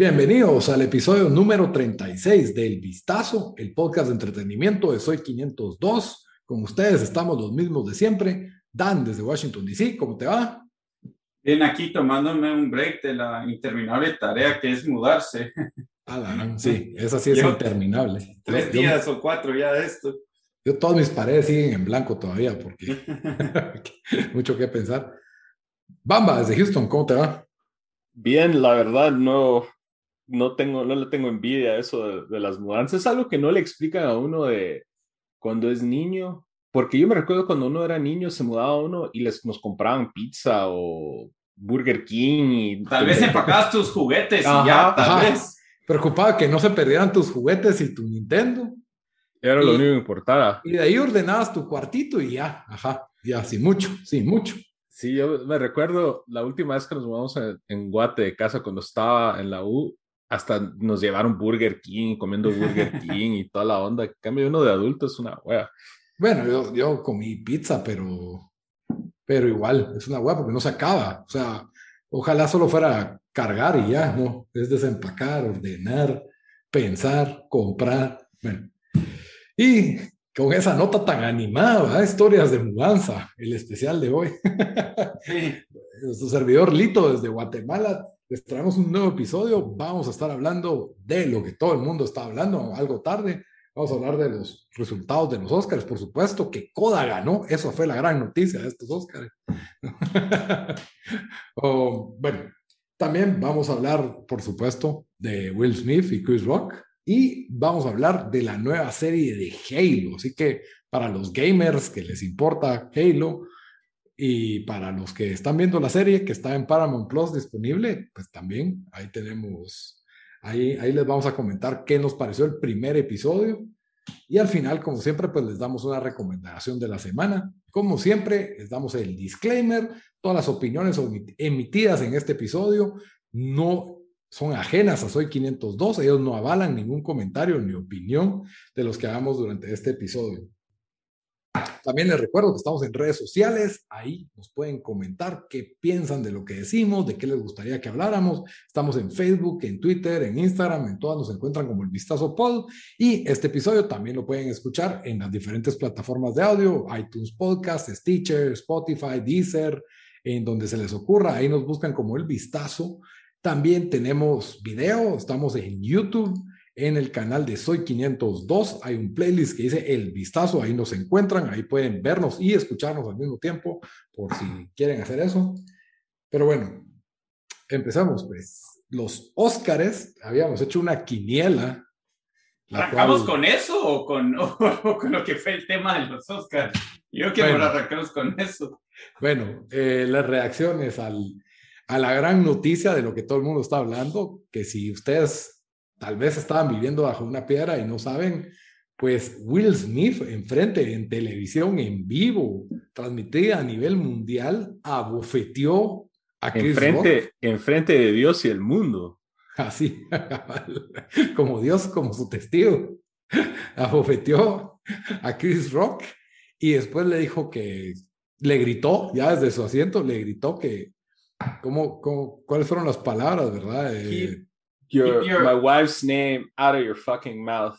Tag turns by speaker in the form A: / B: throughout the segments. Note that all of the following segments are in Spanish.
A: Bienvenidos al episodio número 36 del Vistazo, el podcast de entretenimiento de Soy 502. Con ustedes estamos los mismos de siempre. Dan desde Washington, D.C., ¿cómo te va?
B: Bien, aquí tomándome un break de la interminable tarea que es mudarse.
A: Ah, sí, esa sí es interminable.
B: Tres días o cuatro ya de esto.
A: Yo todas mis paredes siguen en blanco todavía porque mucho que pensar. Bamba, desde Houston, ¿cómo te va?
C: Bien, la verdad, no, no tengo, no le tengo envidia a eso de, las mudanzas. Es algo que no le explican a uno de cuando es niño. Porque yo me recuerdo cuando uno era niño, se mudaba uno y les, nos compraban pizza o Burger King. Y,
B: tal vez empacabas tus juguetes y ya, tal vez.
A: Preocupaba que no se perdieran tus juguetes y tu Nintendo.
C: Era lo único que importaba.
A: Y de ahí ordenabas tu cuartito y ya, ajá, ya, sin mucho, sin mucho.
C: Sí, yo me recuerdo la última vez que nos mudamos en Guate de casa cuando estaba en la U, hasta nos llevaron Burger King, comiendo Burger King y toda la onda. En cambio, uno de adulto es una wea.
A: Bueno, yo, yo comí pizza, pero, pero igual, es una wea porque no se acaba. O sea, ojalá solo fuera cargar y ya, ¿no? Es desempacar, ordenar, pensar, comprar. Bueno. Y con esa nota tan animada, historias de mudanza, el especial de hoy. Sí. Nuestro servidor Lito desde Guatemala les traemos un nuevo episodio. Vamos a estar hablando de lo que todo el mundo está hablando, algo tarde. Vamos a hablar de los resultados de los Oscars, por supuesto, que Coda ganó. Eso fue la gran noticia de estos Oscars. oh, bueno, también vamos a hablar, por supuesto, de Will Smith y Chris Rock. Y vamos a hablar de la nueva serie de Halo. Así que para los gamers que les importa Halo, y para los que están viendo la serie que está en Paramount Plus disponible, pues también ahí tenemos, ahí, ahí les vamos a comentar qué nos pareció el primer episodio. Y al final, como siempre, pues les damos una recomendación de la semana. Como siempre, les damos el disclaimer. Todas las opiniones emitidas en este episodio no son ajenas a Soy 502. Ellos no avalan ningún comentario ni opinión de los que hagamos durante este episodio. También les recuerdo que estamos en redes sociales, ahí nos pueden comentar qué piensan de lo que decimos, de qué les gustaría que habláramos. Estamos en Facebook, en Twitter, en Instagram, en todas nos encuentran como el Vistazo Pod. Y este episodio también lo pueden escuchar en las diferentes plataformas de audio, iTunes Podcast, Stitcher, Spotify, Deezer, en donde se les ocurra. Ahí nos buscan como el Vistazo. También tenemos video, estamos en YouTube en el canal de Soy 502. Hay un playlist que dice El Vistazo, ahí nos encuentran, ahí pueden vernos y escucharnos al mismo tiempo, por si quieren hacer eso. Pero bueno, empezamos pues. Los Óscares, habíamos hecho una quiniela.
B: ¿Arrancamos con eso o con, con, lo que fue el tema de los Óscares? Yo quiero bueno, arrancamos con eso.
A: Bueno, eh, las reacciones al, a la gran noticia de lo que todo el mundo está hablando, que si ustedes tal vez estaban viviendo bajo una piedra y no saben, pues Will Smith enfrente en televisión en vivo, transmitida a nivel mundial, abofeteó a Chris
C: enfrente,
A: Rock.
C: Enfrente de Dios y el mundo.
A: Así, como Dios, como su testigo. Abofeteó a Chris Rock y después le dijo que le gritó, ya desde su asiento, le gritó que, ¿cómo, cómo, cuáles fueron las palabras, verdad? Eh,
C: your, your, my wife's name out of your fucking mouth.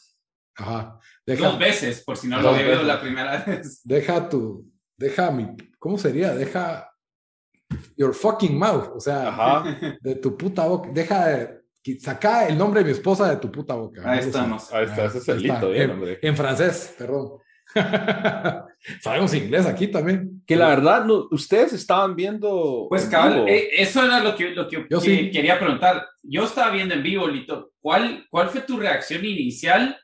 A: Ajá.
B: Deja, Dos veces, por si no lo había oído la primera vez.
A: Deja tu, deja mi, ¿cómo sería? Deja your fucking mouth, o sea,
C: Ajá.
A: de tu puta boca, deja saca el nombre de mi esposa de tu puta boca.
B: Ahí estamos.
C: Ahí está, ese es el lito,
A: en,
C: hombre.
A: en francés, perdón. Sabemos inglés aquí también.
C: Que la verdad, no, ustedes estaban viendo.
B: Pues, cabal, eh, eso era lo que, lo que,
A: Yo
B: que
A: sí.
B: quería preguntar. Yo estaba viendo en vivo, Lito. ¿Cuál, ¿Cuál fue tu reacción inicial?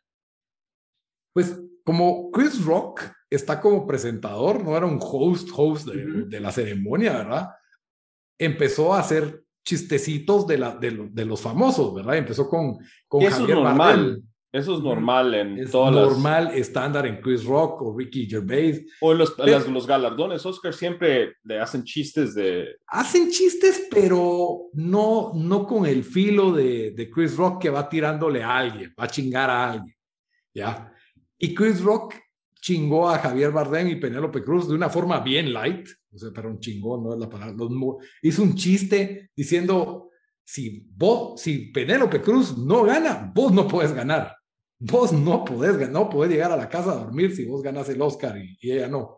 A: Pues como Chris Rock está como presentador, no era un host, host de, la ceremonia, ¿verdad? Empezó a hacer chistecitos de, la, de, los famosos, ¿verdad? Empezó con, con
C: Javier normal. Eso es normal en
A: es
C: todas
A: normal, estándar en Chris Rock o Ricky Gervais.
C: O los, los galardones, Oscar siempre le hacen chistes de...
A: Hacen chistes, pero no, no con el filo de, de Chris Rock que va tirándole a alguien, va a chingar a alguien, ¿ya? Y Chris Rock chingó a Javier Bardem y Penélope Cruz de una forma bien light, o sea, pero un chingón, no es la palabra. hizo un chiste diciendo, si vos, si Penélope Cruz no gana, vos no puedes ganar. Vos no podés, no podés llegar a la casa a dormir si vos ganas el Oscar y, y ella no.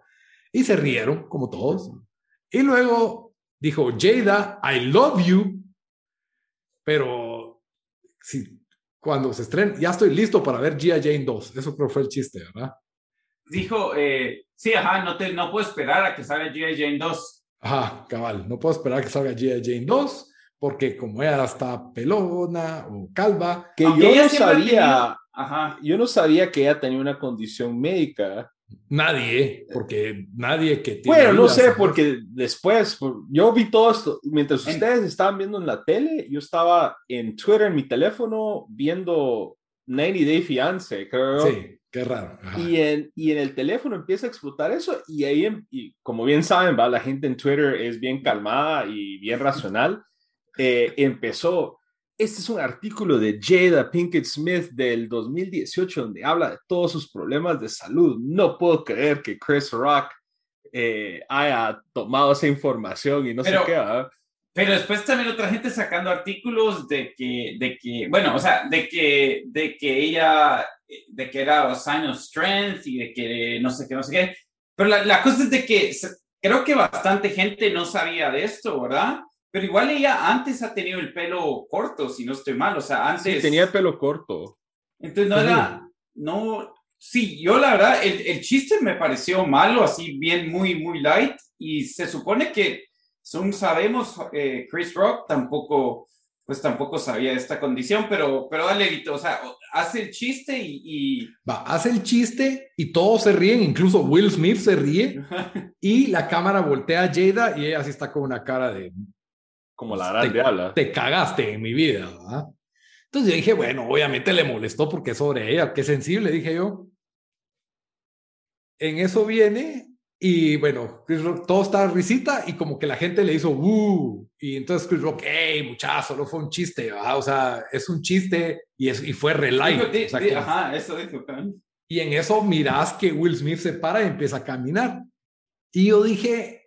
A: Y se rieron, como todos. Y luego dijo, Jada, I love you, pero si cuando se estrene, ya estoy listo para ver G.I. Jane 2. Eso creo fue el chiste, ¿verdad?
B: Dijo, eh, sí, ajá, no, te, no puedo esperar a que salga G.I. Jane 2.
A: Ajá, cabal, no puedo esperar a que salga G.I. Jane 2, porque como ella está pelona o calva.
C: Que yo no sabía, ajá. yo no sabía que ella tenía una condición médica.
A: Nadie, porque nadie que
C: tiene. Bueno, no sé, porque después, yo vi todo esto, mientras ustedes estaban viendo en la tele, yo estaba en Twitter, en mi teléfono, viendo 90 Day Fiance, creo.
A: Sí, qué raro.
C: Y en, y en el teléfono empieza a explotar eso, y ahí, y como bien saben, ¿va? la gente en Twitter es bien calmada y bien racional. Eh, empezó este es un artículo de Jada Pinkett Smith del 2018 donde habla de todos sus problemas de salud. No puedo creer que Chris Rock eh, haya tomado esa información y no sé qué.
B: Pero después también otra gente sacando artículos de que, de que, bueno, o sea, de que, de que ella, de que era a sign of strength y de que no sé qué, no sé qué. Pero la, la cosa es de que creo que bastante gente no sabía de esto, ¿verdad? Pero igual ella antes ha tenido el pelo corto, si no estoy mal. O sea, antes.
C: Sí, tenía el pelo corto.
B: Entonces no era. No. Sí, yo la verdad, el, el, chiste me pareció malo, así bien, muy, muy light. Y se supone que, según sabemos, eh, Chris Rock tampoco, pues tampoco sabía esta condición, pero, pero dale, o sea, hace el chiste y, y,
A: Va, hace el chiste y todos se ríen, incluso Will Smith se ríe. y la cámara voltea a Jada y ella así está con una cara de
C: como la grande habla.
A: Te cagaste en mi vida, ¿verdad? Entonces yo dije, bueno, obviamente le molestó porque es sobre ella, qué sensible, dije yo. En eso viene y bueno, Chris Rock, todo está risita y como que la gente le hizo, uh, y entonces Chris Rock, hey, muchacho, no fue un chiste, ¿verdad? o sea, es un chiste y, es, y fue re
B: ajá, eso dijo.
A: Y en eso mirás que Will Smith se para y empieza a caminar. Y yo dije,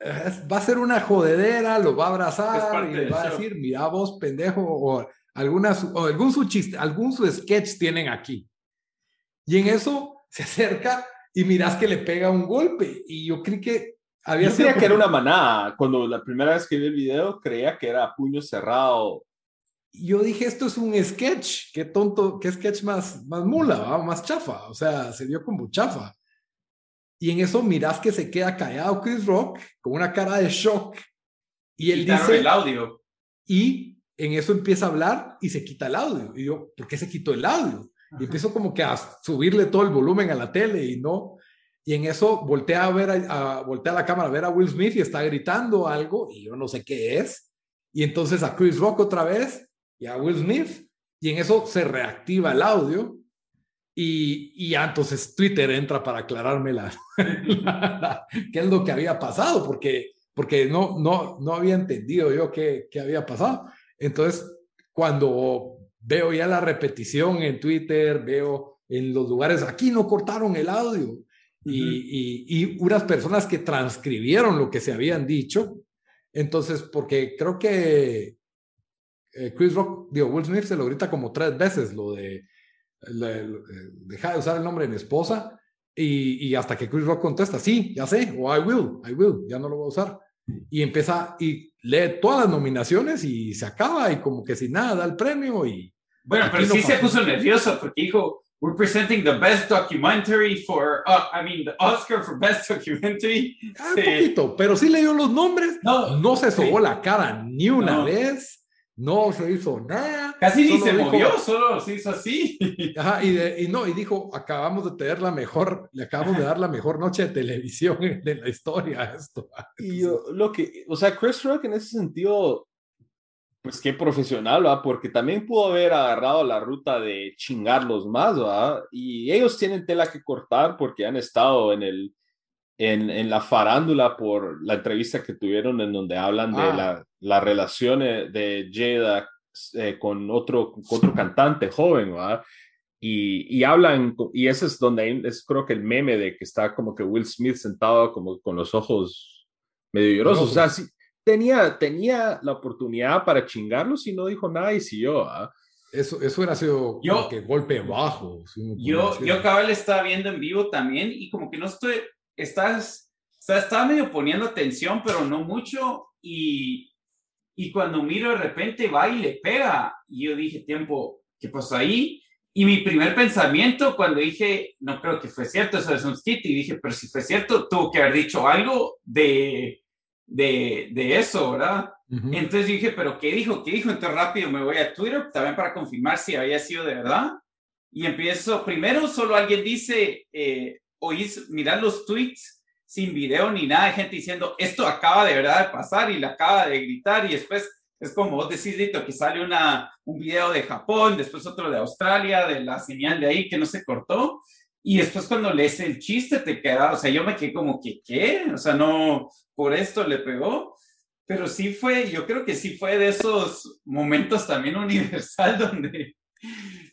A: va a ser una jodedera, lo va a abrazar y le va a decir, mira vos, pendejo, o, algunas, o algún su chiste, algún su sketch tienen aquí. Y en eso se acerca y miras que le pega un golpe. Y yo creí que había
C: yo creía que era una manada. Cuando la primera vez que vi el video, creía que era puño cerrado.
A: Yo dije, esto es un sketch. Qué tonto, qué sketch más, más mula, más chafa. O sea, se dio como chafa. Y en eso miras que se queda callado Chris Rock con una cara de shock. Y él dice...
B: el audio.
A: Y en eso empieza a hablar y se quita el audio. Y yo, ¿por qué se quitó el audio? Y empiezo como que a subirle todo el volumen a la tele y no. Y en eso voltea a ver, a, voltea a la cámara a ver a Will Smith y está gritando algo y yo no sé qué es. Y entonces a Chris Rock otra vez y a Will Smith. Y en eso se reactiva el audio y, y entonces Twitter entra para aclararme la, qué es lo que había pasado, porque, porque no, no, no había entendido yo qué, qué había pasado. Entonces, cuando veo ya la repetición en Twitter, veo en los lugares, aquí no cortaron el audio. y, y, y, unas personas que transcribieron lo que se habían dicho. Entonces, porque creo que eh, Chris Rock, digo, Will Smith se lo grita como tres veces lo de deja de usar el nombre de mi esposa y, y, hasta que Chris Rock contesta, sí, ya sé, o I will, I will, ya no lo voy a usar. Y empieza y lee todas las nominaciones y se acaba y como que sin nada da el premio y...
B: Bueno, pero sí se puso nervioso porque dijo, we're presenting the best documentary for, uh, I mean, the Oscar for best documentary.
A: Ah, un poquito, pero sí leyó los nombres, no, no se sobó la cara ni una vez no se hizo nada.
B: Casi ni se
A: dijo-
B: movió, solo se hizo así.
A: Ajá, y, de- y no, y dijo, acabamos de tener la mejor, le acabamos de dar la mejor noche de televisión de la historia a esto.
C: Y yo, lo que, o sea, Chris Rock en ese sentido, pues qué profesional, ¿va? Porque también pudo haber agarrado la ruta de chingarlos más, ¿va? Y ellos tienen tela que cortar porque han estado en el, en, en la farándula por la entrevista que tuvieron en donde hablan de
A: Ah.
C: la, la relación de Jada eh, con otro, con otro cantante joven, ¿va? Y, y hablan, y ese es donde hay- es creo que el meme de que está como que Will Smith sentado como con los ojos medio llorosos. O sea, sí, tenía, tenía la oportunidad para chingarlos y no dijo nada y siguió. ¿ah?
A: Eso, eso hubiera sido
B: Yo-
A: como que golpe bajo. si
B: Yo, yo cabal estaba viendo en vivo también y como que no estoy, estás, sea, estaba medio poniendo atención, pero no mucho y, y cuando miro de repente va y le pega y yo dije, tiempo, ¿qué pasó ahí? Y mi primer pensamiento cuando dije, no creo que fue cierto eso de Sun City, dije, pero si fue cierto, tuvo que haber dicho algo de, de, de eso, ¿verdad? Entonces dije, ¿pero qué dijo? ¿Qué dijo? Entonces rápido me voy a Twitter también para confirmar si había sido de verdad. Y empiezo, primero solo alguien dice, eh, oís, mirar los tweets sin video ni nada de gente diciendo, esto acaba de verdad de pasar y le acaba de gritar y después es como vos decís, Lito, que sale una, un video de Japón, después otro de Australia, de la señal de ahí que no se cortó. Y después cuando lees el chiste te queda, o sea, yo me quedé como que, ¿qué? O sea, no, por esto le pegó. Pero sí fue, yo creo que sí fue de esos momentos también universal donde,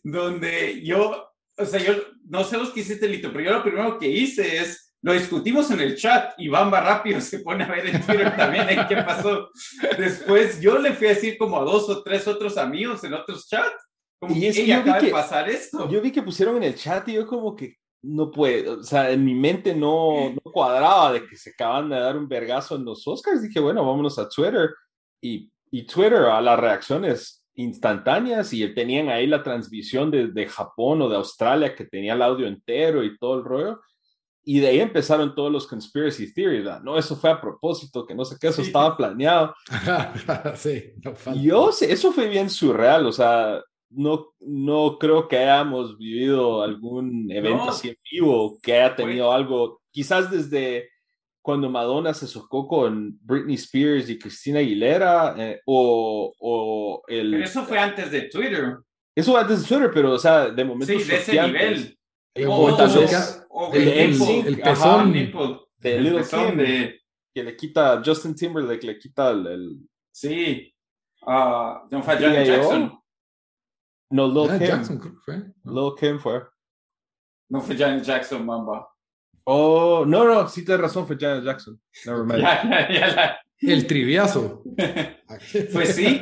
B: donde yo, o sea, yo no sé vos qué hiciste, Lito, pero yo lo primero que hice es, lo discutimos en el chat y Bamba rápido se pone a ver en Twitter también en qué pasó. Después yo le fui a decir como a dos o tres otros amigos en otros chats, como
C: Y
B: que
C: es que
B: "Ey,
C: yo vi
B: acaba de
C: que-
B: pasar esto.
C: Yo vi que pusieron en el chat y yo como que no puedo, o sea, en mi mente no, no cuadraba de que se acaban de dar un vergazo en los Oscars. Dije, bueno, vámonos a Twitter. Y, y Twitter a las reacciones instantáneas y tenían ahí la transmisión de, de Japón o de Australia que tenía el audio entero y todo el rollo. Y de ahí empezaron todos los conspiracy theories. ¿verdad? No, eso fue a propósito, que no sé qué, eso
B: Sí.
C: estaba planeado.
A: sí, no.
C: Yo sé, eso fue bien surreal, o sea, no, no creo que hayamos vivido algún evento
B: No.
C: así en vivo que haya tenido algo, quizás desde cuando Madonna se socó con Britney Spears y Christina Aguilera, eh, o, o el...
B: Pero eso fue antes de Twitter.
C: Eso fue antes de Twitter, pero, o sea, de momentos
B: Sí, de ese nivel.
A: El
B: O-
A: momento
C: tal vez
A: choca-
B: o
A: el-
B: el,
A: el-
B: nipple,
A: el
B: ajá,
A: pezón.
B: nipple,
C: De
B: el
C: Little
B: pezón
C: Kim.
B: de-
C: que le quita, Justin Timberlake le quita el... el-
B: sí. Ah, no fue Janet. Jackson.
C: no, Lil
A: Ah,
C: Kim.
A: Jackson, fue.
C: Lil Kim fue.
B: No fue Janet Jackson, mamba.
C: Oh, no, no, sí tienes razón, fue Janet Jackson. Never mind.
B: Ya, ya, ya la-
A: El triviazo.
B: Pues sí,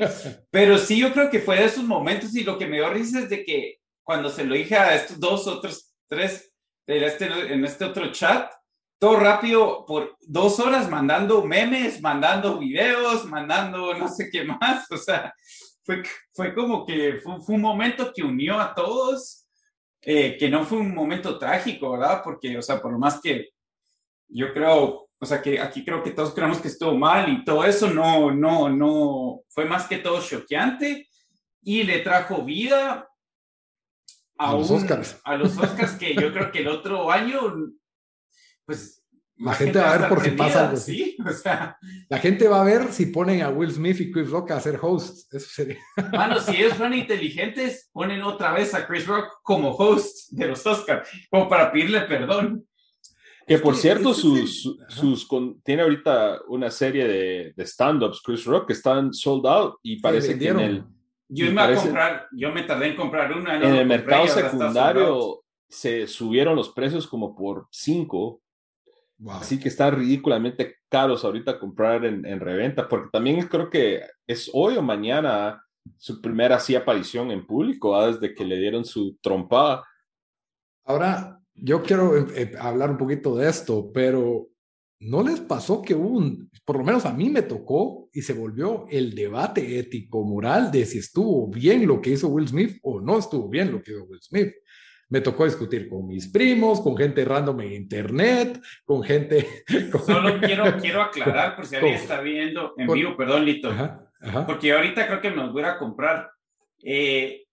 B: pero sí yo creo que fue de esos momentos y lo que me dio risa es de que cuando se lo dije a estos dos otros tres en este, en este otro chat, todo rápido por dos horas mandando memes, mandando videos, mandando no sé qué más, o sea, fue, fue como que fue, fue un momento que unió a todos, eh, que no fue un momento trágico, ¿verdad? Porque, o sea, por lo más que yo creo, o sea, que aquí creo que todos creemos que estuvo mal y todo eso, no, no, no, fue más que todo choqueante y le trajo vida a,
A: A los
B: un-
A: Oscars.
B: a los Oscars que yo creo que el otro año, pues...
A: La gente va a ver por si pasa algo así.
B: Sí, o sea,
A: La gente va a ver si ponen a Will Smith y Chris Rock a hacer hosts. Eso sería.
B: mano, si ellos fueron inteligentes, ponen otra vez a Chris Rock como host de los Oscars, como para pedirle perdón.
C: Que por cierto, sus, sus con- tiene ahorita una serie de, de stand-ups, Chris Rock, que están sold out y parece que en el,
B: Yo
C: Y
B: iba a
C: parece-
B: comprar, yo me tardé en comprar una. no
C: en el mercado secundario se subieron los precios como por cinco,
A: Wow.
C: así que están ridículamente caros ahorita comprar en, en reventa, porque también creo que es hoy o mañana su primera así aparición en público, ¿ah? desde que le dieron su trompada.
A: Ahora, yo quiero eh, eh, hablar un poquito de esto, pero ¿no les pasó que hubo un, por lo menos a mí me tocó y se volvió el debate ético-moral de si estuvo bien lo que hizo Will Smith o no estuvo bien lo que hizo Will Smith? Me tocó discutir con mis primos, con gente random en internet, con gente... con-
B: Solo quiero, quiero aclarar, por si alguien está viendo en
A: con-
B: vivo, perdón, Lito.
A: Ajá.
B: porque ahorita creo que me los voy a comprar. Eh,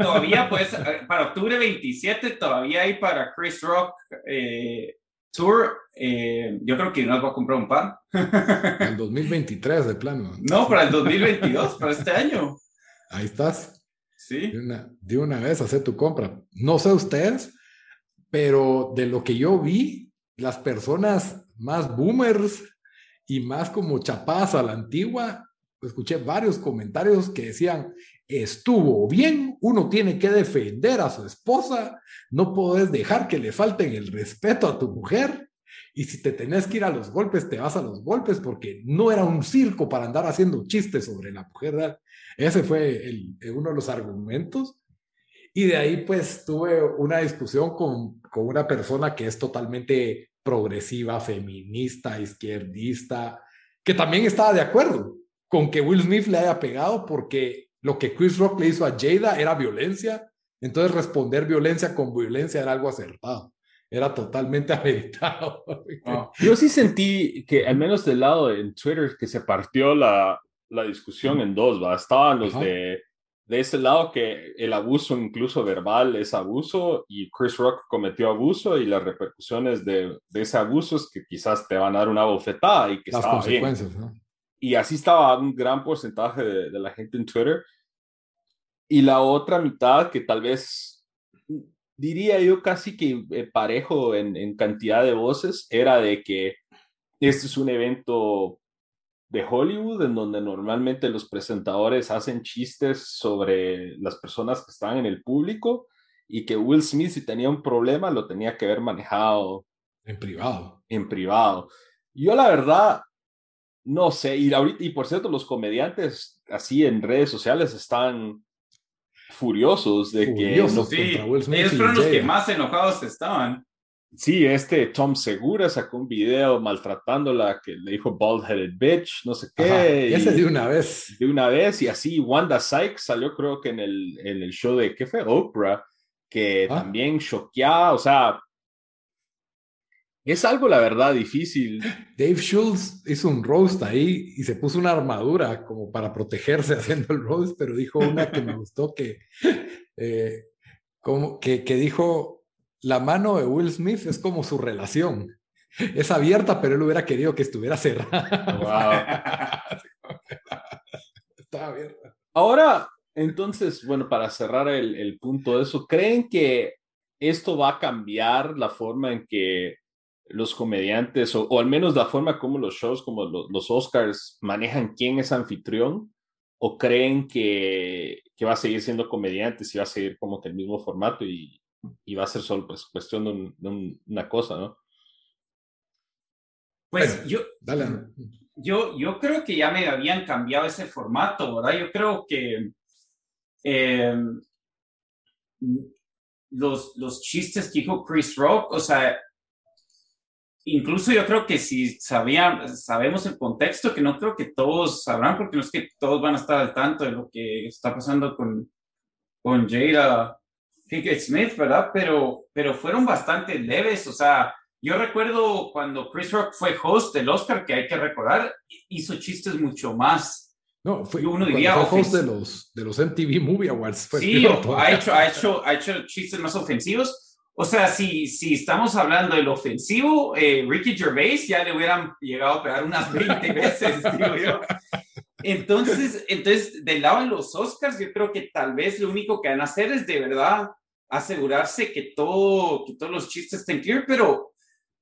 B: todavía, pues, para octubre 27, todavía hay para Chris Rock eh, Tour. Eh, yo creo que no voy a comprar un pan.
A: El 2023, de plano.
B: No, para el 2022, para este año.
A: Ahí estás. De una, de una vez, hacer tu compra. No sé ustedes, pero de lo que yo vi, las personas más boomers y más como chapadas a la antigua, escuché varios comentarios que decían, estuvo bien, uno tiene que defender a su esposa, no puedes dejar que le falten el respeto a tu mujer. Y si te tenés que ir a los golpes, te vas a los golpes porque no era un circo para andar haciendo chistes sobre la mujer. Ese fue uno de los argumentos. Y de ahí pues tuve una discusión con, con una persona que es totalmente progresiva, feminista, izquierdista, que también estaba de acuerdo con que Will Smith le haya pegado porque lo que Chris Rock le hizo a Jada era violencia, entonces responder violencia con violencia era algo acertado, era totalmente ameritado.
C: Ah. Yo sí sentí que, al menos del lado en Twitter, que se partió la, la discusión en dos, ¿va? Estaban los de, de ese lado que el abuso, incluso verbal, es abuso y Chris Rock cometió abuso y las repercusiones de, de ese abuso es que quizás te van a dar una bofetada y que
A: las consecuencias, ¿no?
C: y así estaba un gran porcentaje de, de, la gente en Twitter. Y la otra mitad, que tal vez diría yo casi que eh, parejo en, en, cantidad de voces, era de que este es un evento de Hollywood en donde normalmente los presentadores hacen chistes sobre las personas que están en el público y que Will Smith si tenía un problema lo tenía que haber manejado
A: en privado.
C: En privado. Yo la verdad no sé, y, ahorita, y por cierto, los comediantes así en redes sociales están furiosos de
B: furiosos que... Sí, ellos fueron los que más enojados estaban.
C: Sí, este Tom Segura sacó un video maltratándola que le dijo bald-headed bitch, no sé qué. Ajá,
A: ese de una vez.
C: De una vez, y así Wanda Sykes salió creo que en el, en el show de, ¿qué fue? Oprah, que ah. también choqueaba, o sea, es algo, la verdad, difícil.
A: Dave Schultz hizo un roast ahí y se puso una armadura como para protegerse haciendo el roast, pero dijo una que me gustó que, eh, como que, que dijo, la mano de Will Smith es como su relación. Es abierta, pero él hubiera querido que estuviera cerrada.
C: Wow. Estaba abierta. Ahora, entonces, bueno, para cerrar el, el punto de eso, ¿creen que esto va a cambiar la forma en que los comediantes, o, al menos la forma como los shows, como los, Oscars, manejan quién es anfitrión, o creen que, que, va a seguir siendo comediante, si va a seguir como que el mismo formato y, y va a ser solo pues cuestión de, una cosa, ¿no?
B: Pues yo, yo, yo creo que ya me habían cambiado ese formato, ¿verdad? Yo creo que eh, los, los chistes que dijo Chris Rock, o sea, incluso yo creo que si sabían, sabemos el contexto, que no creo que todos sabrán, porque no es que todos van a estar al tanto de lo que está pasando con, con Jada Pinkett Smith, ¿verdad? Pero, pero fueron bastante leves, o sea, yo recuerdo cuando Chris Rock fue host del Oscar, que hay que recordar, hizo chistes mucho más.
A: No, fue, uno diría fue host de los, de los MTV Movie Awards.
B: sí, ha hecho, ha, hecho, ha hecho chistes más ofensivos, o sea, si, si estamos hablando del ofensivo, eh, Ricky Gervais ya le hubieran llegado a pegar unas 20 veces, digo yo. Entonces, entonces, del lado de los Oscars, yo creo que tal vez lo único que van a hacer es de verdad asegurarse que, todo, que todos los chistes estén clear, pero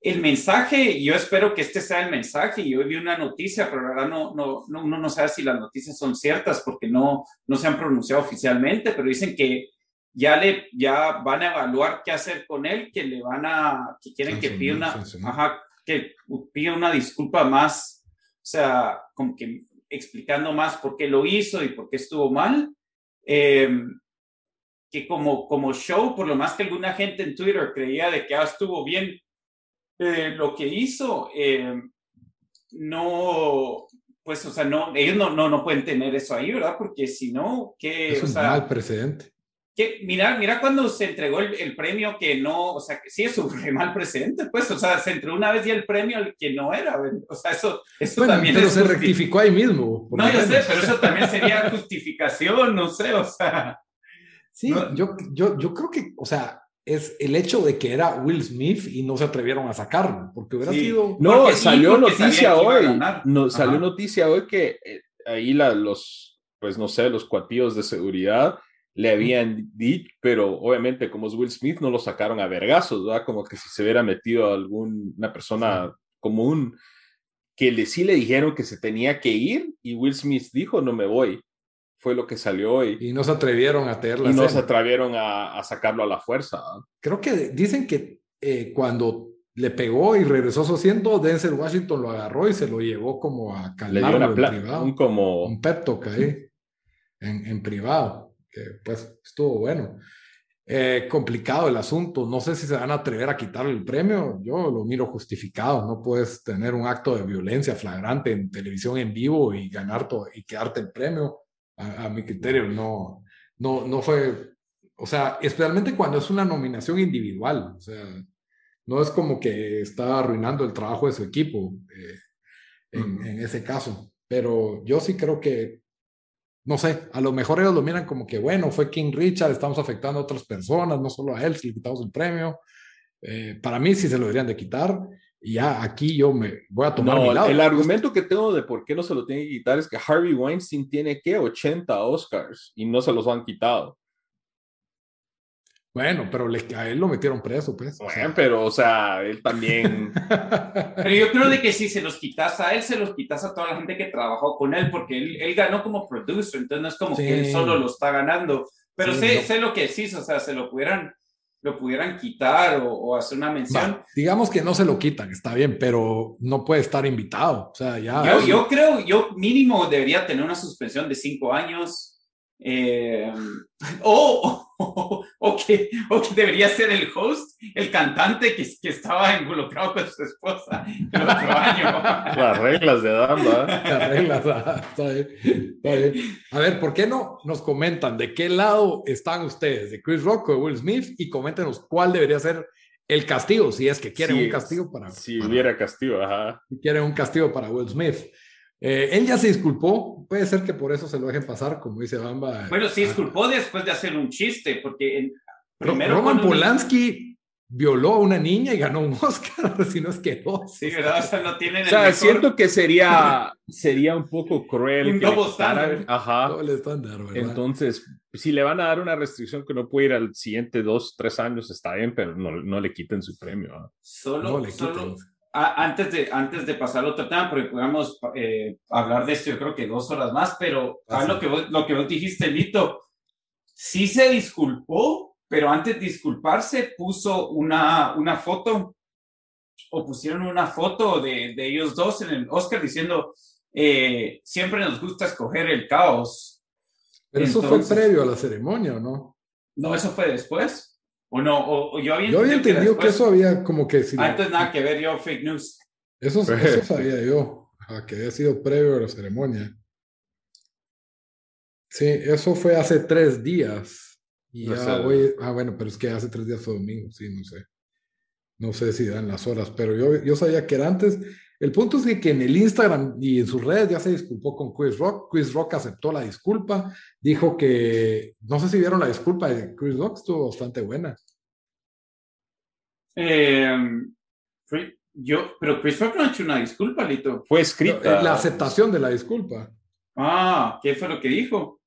B: el mensaje, yo espero que este sea el mensaje. Yo vi una noticia, pero ahora no, no, no, uno no sabe si las noticias son ciertas porque no, no se han pronunciado oficialmente, pero dicen que ya le ya van a evaluar qué hacer con él, que le van a que quieren que pida una ajá, que pida una disculpa más, o sea, como que explicando más por qué lo hizo y por qué estuvo mal. Em, que como, como show, por lo más que alguna gente en Twitter creía de que ah, estuvo bien eh, lo que hizo, em, no, pues, o sea, no, ellos no, no, no pueden tener eso ahí, ¿verdad? Porque si no, que...
A: Es un mal precedente
B: que mira, mira cuando se entregó el, premio que no, o sea, que sí es un mal precedente, pues, o sea, se entregó una vez y el premio al que no era, o sea, eso, eso también
A: pero se rectificó ahí mismo.
B: No, yo sé, pero eso también sería justificación, no sé, o sea.
A: Sí, yo, yo, yo creo que, o sea, es el hecho de que era Will Smith y no se atrevieron a sacarlo, porque hubiera sido...
C: No, salió noticia hoy, no, salió noticia hoy que eh, ahí la, los, pues no sé, los cuatillos de seguridad le habían dicho, pero obviamente como es Will Smith no lo sacaron a vergazos, ¿verdad? Como que si se hubiera metido a alguna persona común, que le, sí le dijeron que se tenía que ir y Will Smith dijo, no me voy. Fue lo que salió hoy.
A: Y no se atrevieron a tenerla.
C: Y no se atrevieron a, sacarlo a la fuerza.
A: Creo que dicen que eh, cuando le pegó y regresó a su asiento, Denzel Washington lo agarró y se lo llevó como a calmarlo en privado.
C: Un, como...
A: un pep ahí, en, en privado pues estuvo bueno. Eh, complicado el asunto, no sé si se van a atrever a quitarle el premio, yo lo miro justificado, no puedes tener un acto de violencia flagrante en televisión en vivo y ganar todo y quedarte el premio, a, mi criterio no, no, no fue, o sea, especialmente cuando es una nominación individual, o sea, no es como que está arruinando el trabajo de su equipo eh, en, en ese caso, pero yo sí creo que no sé, a lo mejor ellos lo miran como que, bueno, fue King Richard, estamos afectando a otras personas, no solo a él, si le quitamos el premio. Eh, para mí sí se lo deberían de quitar. Y ya aquí yo me voy a tomar mi lado.
C: El argumento que tengo de por qué no se lo tiene que quitar es que Harvey Weinstein tiene que 80 Oscars y no se los han quitado.
A: Bueno, pero a él lo metieron preso, pues.
C: Bueno, pero, o sea, él también.
B: pero yo creo de que si se los quitas a él, se los quitas a toda la gente que trabajó con él, porque él, él ganó como producer, entonces no es como que él solo lo está ganando. Pero sé, sé lo que decís, o sea, se lo pudieran, lo pudieran quitar o, hacer una mención.
A: digamos que no se lo quitan, está bien, pero no puede estar invitado. O sea, ya.
B: Yo, yo creo, yo mínimo debería tener una suspensión de cinco años eh, o, o, que, o, que, debería ser el host, el cantante que, que estaba involucrado con su esposa el otro año.
C: Las reglas de Damba.
A: Las reglas, ah, está bien, A ver, ¿por qué no nos comentan de qué lado están ustedes? ¿De Chris Rock o de Will Smith? Y coméntenos cuál debería ser el castigo, si es que quieren un castigo para...
C: Si hubiera castigo, ajá.
A: Si quieren un castigo para Will Smith. Eh, él ya se disculpó, puede ser que por eso se lo dejen pasar, como dice Bamba.
B: Bueno, se disculpó después de hacer un chiste, porque primero
A: Roman Polanski violó a una niña y ganó un Oscar, si no es que no.
B: Sí, ¿verdad? O sea, no tienen
C: O sea, siento que sería, sería un poco cruel.
B: Un doble estándar.
C: Ajá.
A: Doble estándar, ¿verdad?
C: Entonces, si le van a dar una restricción que no puede ir al siguiente dos, tres años, está bien, pero no, no le quiten su premio.
B: Solo, le solo, antes, de, antes de pasar al otro tema, porque podemos eh, hablar de esto, yo creo que dos horas más, pero a lo, que vos, lo que vos dijiste, Lito, sí se disculpó, pero antes de disculparse puso una, una foto, o pusieron una foto de, de ellos dos en el Oscar diciendo, eh, siempre nos gusta escoger el caos.
A: Pero eso fue previo a la ceremonia, ¿o no?
B: No, eso fue después. O no, o, yo había,
A: yo había entendido que, eso había como que... Si
B: Antes ah, nada que ver yo, fake news.
A: Eso, eso sabía yo, que había sido previo a la ceremonia. Sí, eso fue hace tres días. Y ya voy, ah, bueno, pero es que hace tres días fue domingo, sí, no sé. No sé si dan las horas, pero yo, yo sabía que era antes. El punto es que, que, en el Instagram y en sus redes ya se disculpó con Chris Rock. Chris Rock aceptó la disculpa, dijo que, no sé si vieron la disculpa de Chris Rock, estuvo bastante buena.
B: Eh, yo, pero Chris Rock no ha hecho una disculpa, Lito.
C: Fue escrita.
A: La aceptación de la disculpa.
B: Ah, ¿qué fue lo que dijo?